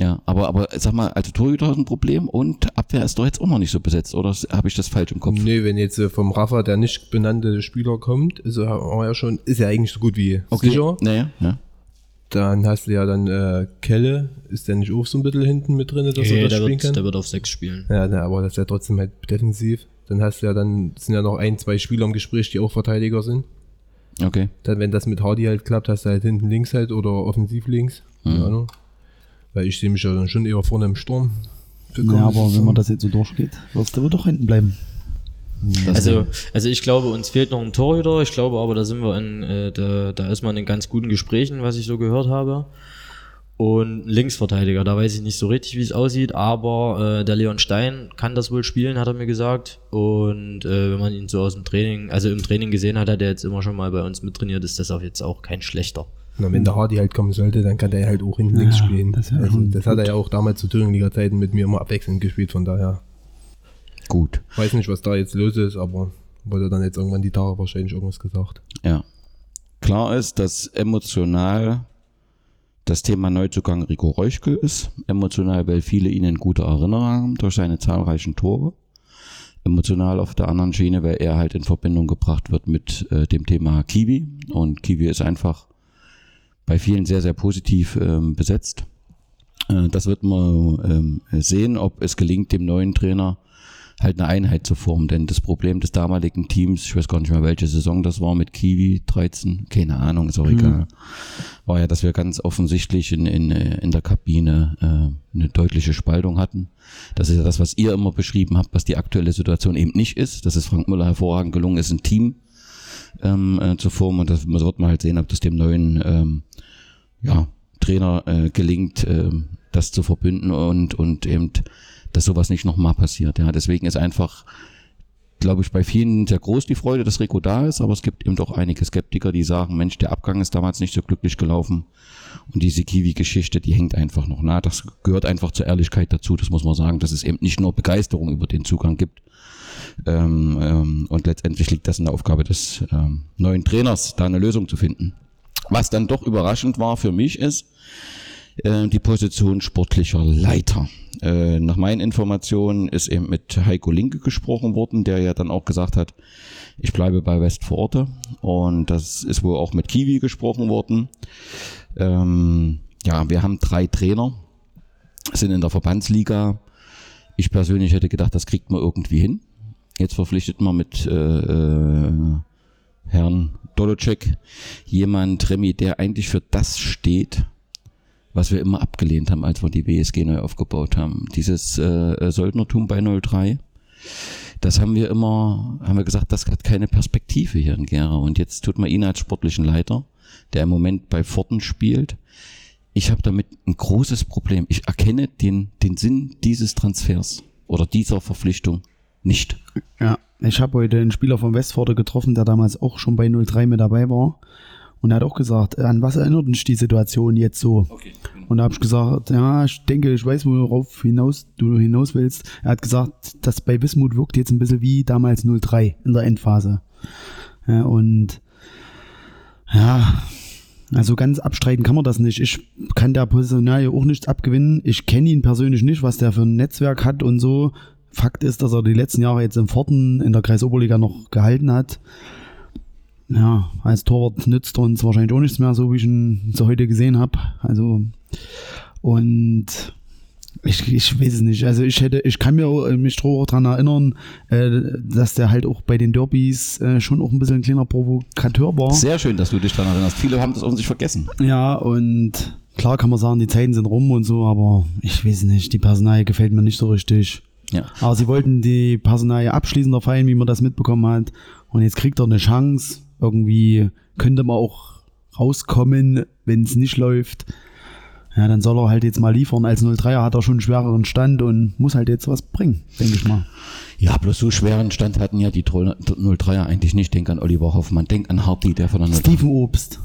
Ja, aber, aber sag mal, also Torhüter ist ein Problem und Abwehr ist doch jetzt auch noch nicht so besetzt, oder habe ich das falsch im Kopf? Nee, wenn jetzt äh, vom Rafa der nicht benannte Spieler kommt, ist er ja schon, ist er eigentlich so gut wie sicher. Naja, ja. Dann hast du ja dann äh, Kelle, ist der nicht auch so ein bisschen hinten mit drin, dass er Nee, das der, spielen wird, kann? der wird auf sechs spielen. Ja, na, aber das ist ja trotzdem halt defensiv. Dann hast du ja dann, sind ja noch ein, zwei Spieler im Gespräch, die auch Verteidiger sind. Okay. Dann, wenn das mit Hardy halt klappt, hast du halt hinten links halt oder offensiv links. Keine Ahnung. Weil ich sehe mich ja dann schon eher vorne im Sturm. Ja, aber wenn man das jetzt so durchgeht, wirst du doch hinten bleiben. Also, also ich glaube, uns fehlt noch ein Torhüter. Ich glaube aber, da sind wir in, äh, da, da ist man in ganz guten Gesprächen, was ich so gehört habe. und ein Linksverteidiger. Da weiß ich nicht so richtig, wie es aussieht, aber äh, der Leon Stein kann das wohl spielen, hat er mir gesagt. Und äh, wenn man ihn so aus dem Training, also im Training gesehen hat, hat er jetzt immer schon mal bei uns mittrainiert, ist das auch jetzt auch kein schlechter. Na, wenn der Hardy halt kommen sollte, dann kann der halt auch hinten Ja, links spielen. das also, das hat er ja auch damals zu Thüringen-Liga-Zeiten mit mir immer abwechselnd gespielt, von daher. Gut. Weiß nicht, was da jetzt los ist, aber wurde dann jetzt irgendwann die Tage wahrscheinlich irgendwas gesagt. Ja. Klar ist, dass emotional das Thema Neuzugang Rico Reuschke ist. Emotional, weil viele ihn in guter Erinnerung haben durch seine zahlreichen Tore. Emotional auf der anderen Schiene, weil er halt in Verbindung gebracht wird mit äh, dem Thema Kiwi. Und Kiwi ist einfach bei vielen sehr, sehr positiv ähm, besetzt. Äh, das wird man ähm, sehen, ob es gelingt, dem neuen Trainer halt eine Einheit zu formen. Denn das Problem des damaligen Teams, ich weiß gar nicht mehr, welche Saison das war, mit Kiwi 13, keine Ahnung, ist auch egal, war ja, dass wir ganz offensichtlich in, in, äh, in der Kabine äh, eine deutliche Spaltung hatten. Das ist ja das, was ihr immer beschrieben habt, was die aktuelle Situation eben nicht ist. Dass es Frank Müller hervorragend gelungen ist, ein Team ähm, äh, zu formen. Und das, wird man halt sehen, ob das dem neuen ähm, ja, Trainer äh, gelingt, ähm, das zu verbünden und, und eben, dass sowas nicht nochmal passiert. Ja, deswegen ist einfach, glaube ich, bei vielen sehr groß die Freude, dass Rico da ist, aber es gibt eben doch einige Skeptiker, die sagen, Mensch, der Abgang ist damals nicht so glücklich gelaufen und diese Kiwi-Geschichte, die hängt einfach noch nah. Das gehört einfach zur Ehrlichkeit dazu, das muss man sagen, dass es eben nicht nur Begeisterung über den Zugang gibt. Ähm, ähm, und letztendlich liegt das in der Aufgabe des ähm, neuen Trainers, da eine Lösung zu finden. Was dann doch überraschend war für mich ist, äh, die Position sportlicher Leiter. Äh, nach meinen Informationen ist eben mit Heiko Linke gesprochen worden, der ja dann auch gesagt hat, ich bleibe bei Westforte. Und das ist wohl auch mit Kiwi gesprochen worden. Ähm, ja, wir haben drei Trainer, sind in der Verbandsliga. Ich persönlich hätte gedacht, das kriegt man irgendwie hin. Jetzt verpflichtet man mit äh, äh, Herrn Dolocek jemand, Remy, der eigentlich für das steht, was wir immer abgelehnt haben, als wir die WSG neu aufgebaut haben. Dieses äh, Söldnertum bei 03. Das haben wir immer, haben wir gesagt, das hat keine Perspektive hier in Gera. Und jetzt tut man ihn als sportlichen Leiter, der im Moment bei Forten spielt. Ich habe damit ein großes Problem. Ich erkenne den, den Sinn dieses Transfers oder dieser Verpflichtung nicht. Ja, ich habe heute einen Spieler von Westforde getroffen, der damals auch schon bei 03 mit dabei war. Und er hat auch gesagt, an was erinnert uns die Situation jetzt so? Und da habe ich gesagt, ja, ich denke, ich weiß, worauf hinaus, du hinaus willst. Er hat gesagt, das bei Wismut wirkt jetzt ein bisschen wie damals 03 in der Endphase. Ja, und ja, also ganz abstreiten kann man das nicht. Ich kann der Personalie auch nichts abgewinnen. Ich kenne ihn persönlich nicht, was der für ein Netzwerk hat und so. Fakt ist, dass er die letzten Jahre jetzt im Forten in der Kreisoberliga noch gehalten hat. Ja, als Torwart nützt uns wahrscheinlich auch nichts mehr, so wie ich ihn so heute gesehen habe. Also, und ich, ich weiß es nicht. Also ich hätte, ich kann mir äh, mich daran erinnern, äh, dass der halt auch bei den Derbys äh, schon auch ein bisschen ein kleiner Provokateur war. Sehr schön, dass du dich daran erinnerst. Viele haben das offensichtlich vergessen. Ja, und klar kann man sagen, die Zeiten sind rum und so, aber ich weiß nicht, die Personalie gefällt mir nicht so richtig. Ja. Aber sie wollten die Personalie abschließend feiern, wie man das mitbekommen hat. Und jetzt kriegt er eine Chance. Irgendwie könnte man auch rauskommen, wenn es nicht läuft. Ja, dann soll er halt jetzt mal liefern. Als 03er hat er schon einen schwereren Stand und muss halt jetzt was bringen, denke ich mal. Ja, bloß so schweren Stand hatten ja die 03er eigentlich nicht. Denk an Oliver Hoffmann, denk an Hardy, der von der 03 Steven Obst.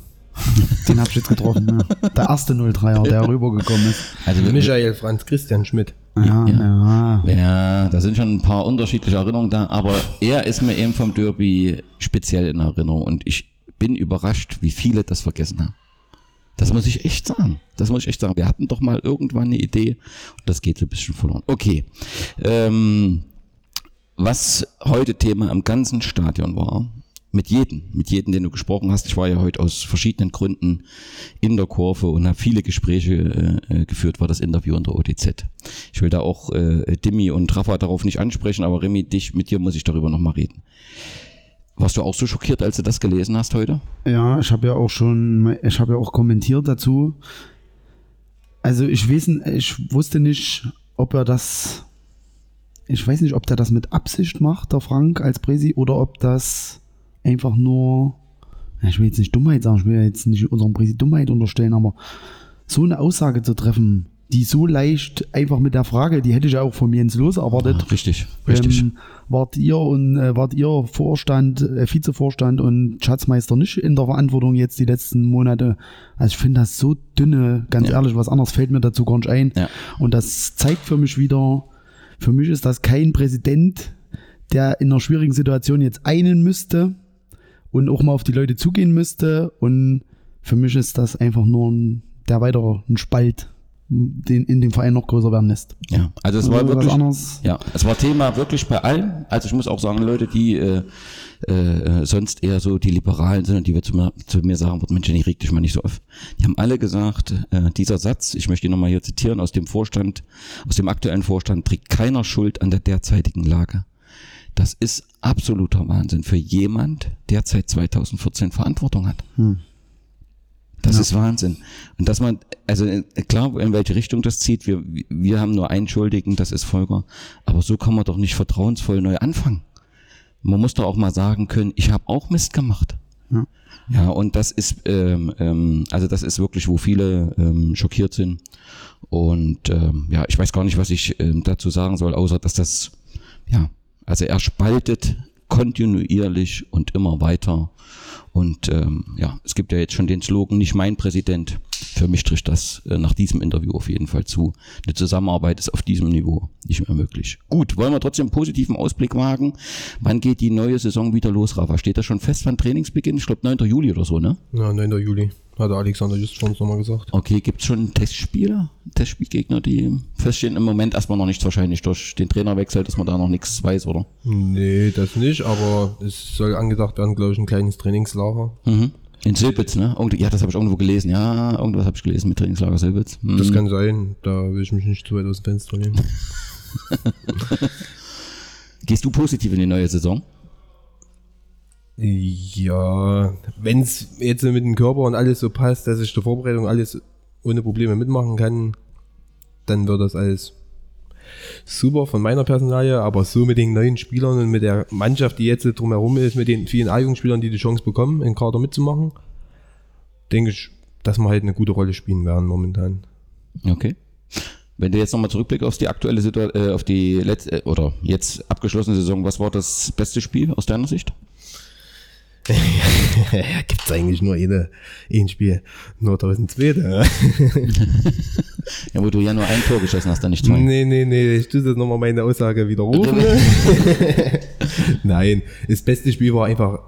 Den hab ich jetzt getroffen. Ja. Der erste 03er, der rübergekommen ist. Also Michael Franz Christian Schmidt. Ja, Ja. ja. Ja, da sind schon ein paar unterschiedliche Erinnerungen da, aber er ist mir eben vom Derby speziell in Erinnerung und ich bin überrascht, wie viele das vergessen haben. Das muss ich echt sagen. Das muss ich echt sagen. Wir hatten doch mal irgendwann eine Idee und das geht so ein bisschen verloren. Okay. Ähm, was heute Thema im ganzen Stadion war, mit jedem, mit jedem, den du gesprochen hast. Ich war ja heute aus verschiedenen Gründen in der Kurve und habe viele Gespräche äh, geführt, war das Interview in der OTZ. Ich will da auch äh, Dimi und Rafa darauf nicht ansprechen, aber Remy, dich, mit dir muss ich darüber nochmal reden. Warst du auch so schockiert, als du das gelesen hast heute? Ja, ich habe ja auch schon, ich habe ja auch kommentiert dazu. Also ich weiß, ich wusste nicht, ob er das, ich weiß nicht, ob der das mit Absicht macht, der Frank als Presi, oder ob das einfach nur, ja, ich will jetzt nicht Dummheit sagen, ich will jetzt nicht unserem Presi Dummheit unterstellen, aber so eine Aussage zu treffen, die so leicht einfach mit der Frage, die hätte ich ja auch von Jens Lose erwartet. Ah, richtig, richtig. Ähm, wart ihr und äh, wart ihr Vorstand, äh, Vizevorstand und Schatzmeister nicht in der Verantwortung jetzt die letzten Monate? Also ich finde das so dünne, ganz Ja. ehrlich, was anderes fällt mir dazu gar nicht ein. Ja. Und das zeigt für mich wieder, für mich ist das kein Präsident, der in einer schwierigen Situation jetzt einen müsste und auch mal auf die Leute zugehen müsste. Und für mich ist das einfach nur ein, der weitere ein Spalt, den in dem Verein noch größer werden lässt. Ja, also es war wirklich, ja, es war Thema wirklich bei allen. Also ich muss auch sagen, Leute, die äh, äh, sonst eher so die Liberalen sind und die wir zu mir, zu mir sagen, wird Mensch, ich reg dich mal nicht so auf. Die haben alle gesagt, äh, dieser Satz, ich möchte ihn nochmal hier zitieren, aus dem Vorstand, aus dem aktuellen Vorstand, trägt keiner Schuld an der derzeitigen Lage. Das ist absoluter Wahnsinn für jemand, der seit 2014 Verantwortung hat. Das ist Wahnsinn. Und dass man, also äh, klar, in welche Richtung das zieht, wir, wir haben nur einen Schuldigen, das ist Volker. Aber so kann man doch nicht vertrauensvoll neu anfangen. Man muss doch auch mal sagen können, ich habe auch Mist gemacht. Ja. Ja, und das ist, ähm, ähm, also das ist wirklich, wo viele ähm, schockiert sind. Und ähm, ja, ich weiß gar nicht, was ich ähm, dazu sagen soll, außer dass das, ja, also er spaltet kontinuierlich und immer weiter. Und ähm, ja, es gibt ja jetzt schon den Slogan, nicht mein Präsident. Für mich trifft das äh, nach diesem Interview auf jeden Fall zu. Eine Zusammenarbeit ist auf diesem Niveau nicht mehr möglich. Gut, wollen wir trotzdem einen positiven Ausblick wagen. Wann geht die neue Saison wieder los, Rafa? Steht das schon fest, wann Trainingsbeginn? Ich glaube 9. Juli oder so, ne? Ja, 9. Juli, hat der Alexander just schon nochmal gesagt. Okay, gibt's schon Testspieler, Testspielgegner, die feststehen? Im Moment erstmal noch nichts wahrscheinlich durch den Trainerwechsel, dass man da noch nichts weiß, oder? Nee, das nicht, aber es soll angedacht werden, glaube ich, ein kleines Trainingslager. Mhm. In Silbitz, ne? Ja, das habe ich irgendwo gelesen. Ja, irgendwas habe ich gelesen mit Trainingslager Silbitz. Mhm. Das kann sein, da will ich mich nicht zu weit aus dem Fenster nehmen. Gehst du positiv in die neue Saison? Ja, wenn es jetzt mit dem Körper und alles so passt, dass ich der Vorbereitung alles ohne Probleme mitmachen kann, dann wird das alles super von meiner Personalie, aber so mit den neuen Spielern und mit der Mannschaft, die jetzt drumherum ist, mit den vielen A-Jugendspielern, die die Chance bekommen, in Kader mitzumachen, denke ich, dass wir halt eine gute Rolle spielen werden momentan. Okay. Wenn du jetzt nochmal zurückblickst auf die aktuelle Situation, äh, auf die letzte, äh, oder jetzt abgeschlossene Saison, was war das beste Spiel aus deiner Sicht? Gibt es eigentlich nur eine, ein Spiel, nur 1002. Ja, wo du ja nur ein Tor geschossen hast, dann nicht zwei. Nee, nee, nee, ich tue jetzt nochmal meine Aussage widerrufen. Nein, das beste Spiel war einfach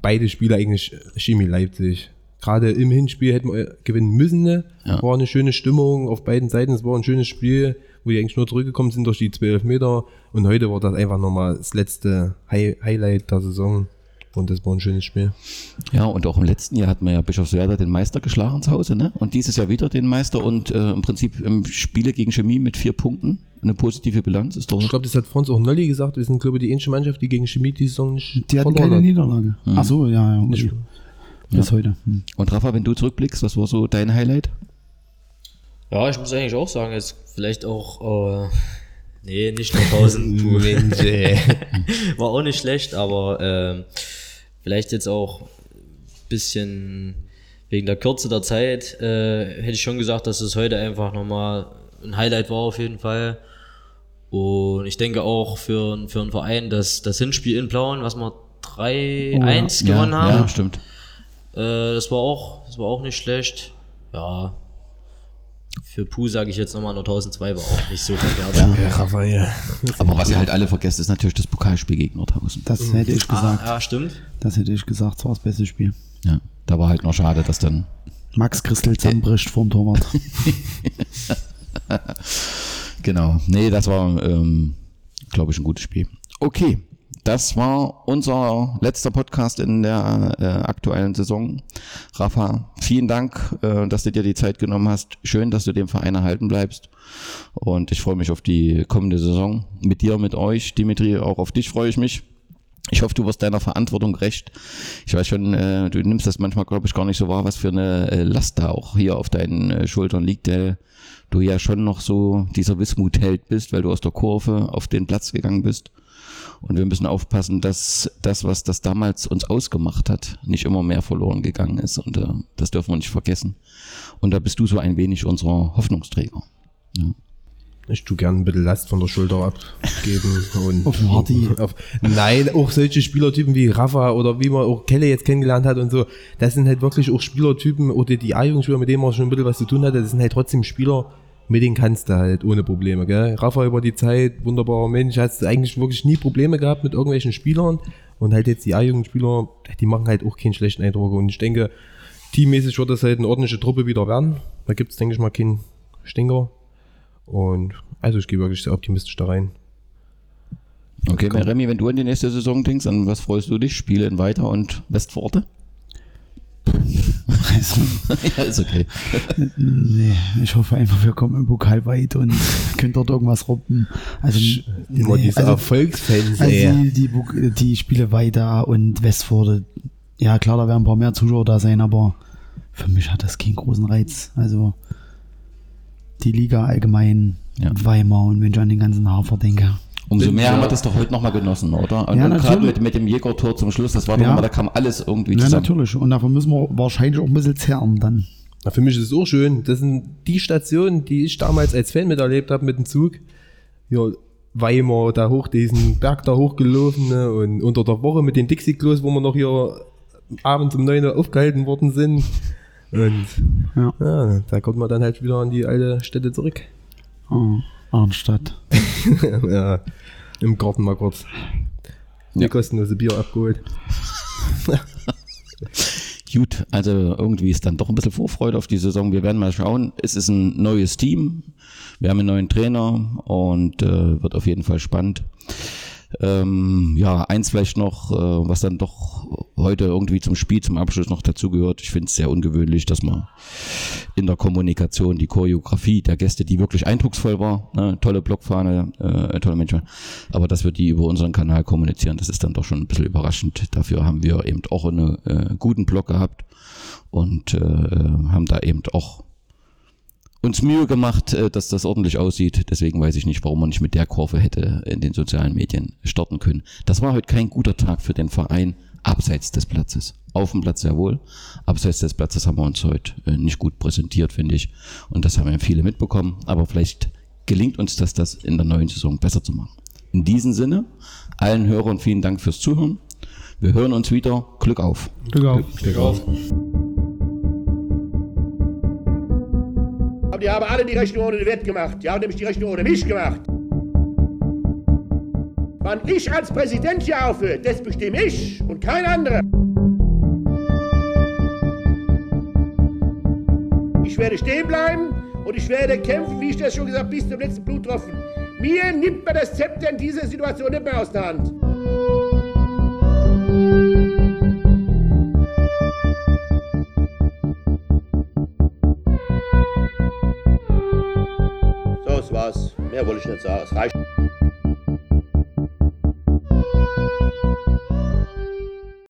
beide Spiele eigentlich Chemie Leipzig. Gerade im Hinspiel hätten wir gewinnen müssen. Ne? Ja. War eine schöne Stimmung auf beiden Seiten. Es war ein schönes Spiel, wo die eigentlich nur zurückgekommen sind durch die 12 Meter. Und heute war das einfach nochmal das letzte Hi Highlight der Saison. Und das war ein schönes Spiel. Ja, und auch im letzten Jahr hat man ja Bischofswerda den Meister geschlagen zu Hause, ne? Und dieses Jahr wieder den Meister und äh, im Prinzip im Spiele gegen Chemie mit vier Punkten. Eine positive Bilanz ist doch. Ich glaube, das hat Franz auch Nolli gesagt. Wir sind, glaube ich, die ähnliche Mannschaft, die gegen Chemie die Saison nicht Die hatten keine hat. Niederlage. Ach so, ja, ja. Okay. Bis heute. Hm. Und Rafa, wenn du zurückblickst, was war so dein Highlight? Ja, ich muss eigentlich auch sagen, jetzt vielleicht auch, äh, nee, nicht nur 1000. Puh. Mensch, ey. War auch nicht schlecht, aber ähm, vielleicht jetzt auch ein bisschen wegen der Kürze der Zeit äh, hätte ich schon gesagt, dass es heute einfach nochmal ein Highlight war auf jeden Fall. Und ich denke auch für, für einen Verein, dass das Hinspiel in Plauen, was wir 3-1 gewonnen ja, haben, Ja, stimmt. äh, das war auch, das war auch nicht schlecht. Ja. Für Puh sage ich jetzt nochmal nur 1002 war auch nicht so verkehrt. Ja, Raphael. Aber was ihr halt alle vergesst, ist natürlich das Pokalspiel gegen Nordhausen. Das hätte ich gesagt. Ah, ja, stimmt. Das hätte ich gesagt. Das war das beste Spiel. Ja, da war halt noch schade, dass dann. Max Christel zusammenbricht vorm Torwart. Genau. Nee, das war, ähm, glaube ich, ein gutes Spiel. Okay. Das war unser letzter Podcast in der äh, aktuellen Saison. Rafa, vielen Dank, äh, dass du dir die Zeit genommen hast. Schön, dass du dem Verein erhalten bleibst. Und ich freue mich auf die kommende Saison mit dir, mit euch. Dimitri, auch auf dich freue ich mich. Ich hoffe, du wirst deiner Verantwortung recht. Ich weiß schon, äh, du nimmst das manchmal, glaube ich, gar nicht so wahr, was für eine äh, Last da auch hier auf deinen äh, Schultern liegt, der du ja schon noch so dieser Wismutheld bist, weil du aus der Kurve auf den Platz gegangen bist. Und wir müssen aufpassen, dass das, was das damals uns ausgemacht hat, nicht immer mehr verloren gegangen ist. Und äh, das dürfen wir nicht vergessen. Und da bist du so ein wenig unser Hoffnungsträger. Ja. Ich tu gern ein bisschen Last von der Schulter abgeben. Und Auf Hardy. Nein, auch solche Spielertypen wie Rafa oder wie man auch Kelle jetzt kennengelernt hat und so, das sind halt wirklich auch Spielertypen oder die A-Jugendspieler, mit denen man schon ein bisschen was zu tun hatte, das sind halt trotzdem Spieler, mit denen kannst du halt ohne Probleme, gell? Rafa über die Zeit, wunderbarer Mensch, hast eigentlich wirklich nie Probleme gehabt mit irgendwelchen Spielern und halt jetzt die A-Jugendspieler, die machen halt auch keinen schlechten Eindruck und ich denke, teammäßig wird das halt eine ordentliche Truppe wieder werden. Da gibt's denke ich mal, keinen Stinker. Und also ich gehe wirklich sehr optimistisch da rein. Okay, Remy, wenn du an die nächste Saison denkst, an was freust du dich? Spiele in Weiter und Westforte? Ja, ist okay. nee, ich hoffe einfach, wir kommen im Pokal weit und können dort irgendwas robben. Also, nee, diese also, Erfolgsfans, also die, die, die Spiele weiter und Westforde, ja klar, da werden ein paar mehr Zuschauer da sein, aber für mich hat das keinen großen Reiz. Also die Liga allgemein, Ja. Weimar und wenn ich an den ganzen Hafer denke. Umso mehr haben wir das doch heute nochmal genossen, oder? Und, Ja, und gerade mit, mit dem Jägertor zum Schluss, das war doch Ja. immer, da kam alles irgendwie Ja, zusammen. natürlich. Und dafür müssen wir wahrscheinlich auch ein bisschen zerren dann. Na, für mich ist es auch schön. Das sind die Stationen, die ich damals als Fan miterlebt habe mit dem Zug. Ja, Weimar, da hoch, diesen Berg da hochgelaufen ne, und unter der Woche mit den Dixie-Klos, wo wir noch hier abends um 9 Uhr aufgehalten worden sind. Und Ja. ja, da kommt man dann halt wieder an die alte Stätte zurück. Oh, Arnstadt. ja, im Garten mal kurz. Die Ja. kostenlose Bier abgeholt. Gut, also irgendwie ist dann doch ein bisschen Vorfreude auf die Saison. Wir werden mal schauen. Es ist ein neues Team. Wir haben einen neuen Trainer und äh, wird auf jeden Fall spannend. Ähm, ja, eins vielleicht noch, äh, was dann doch heute irgendwie zum Spiel, zum Abschluss noch dazugehört. Ich finde es sehr ungewöhnlich, dass man in der Kommunikation die Choreografie der Gäste, die wirklich eindrucksvoll war, ne, tolle Blockfahne, äh, tolle Menschen, aber dass wir die über unseren Kanal kommunizieren, das ist dann doch schon ein bisschen überraschend. Dafür haben wir eben auch einen äh, guten Blog gehabt und äh, haben da eben auch uns Mühe gemacht, äh, dass das ordentlich aussieht. Deswegen weiß ich nicht, warum man nicht mit der Kurve hätte in den sozialen Medien starten können. Das war heute kein guter Tag für den Verein abseits des Platzes. Auf dem Platz sehr wohl. Abseits des Platzes haben wir uns heute äh, nicht gut präsentiert, finde ich. Und das haben ja viele mitbekommen. Aber vielleicht gelingt uns das, das in der neuen Saison besser zu machen. In diesem Sinne, allen Hörern vielen Dank fürs Zuhören. Wir hören uns wieder. Glück auf. Glück auf. Aber die haben alle die Rechnung ohne den Wert gemacht. Die haben nämlich die Rechnung ohne mich gemacht. Wann ich als Präsident hier aufhöre, das bestimme ich und kein anderer. Ich werde stehen bleiben und ich werde kämpfen, wie ich das schon gesagt habe, bis zum letzten Bluttropfen. Mir nimmt man das Zepter in dieser Situation nicht mehr aus der Hand. So, das war's. Mehr wollte ich nicht sagen. Es reicht.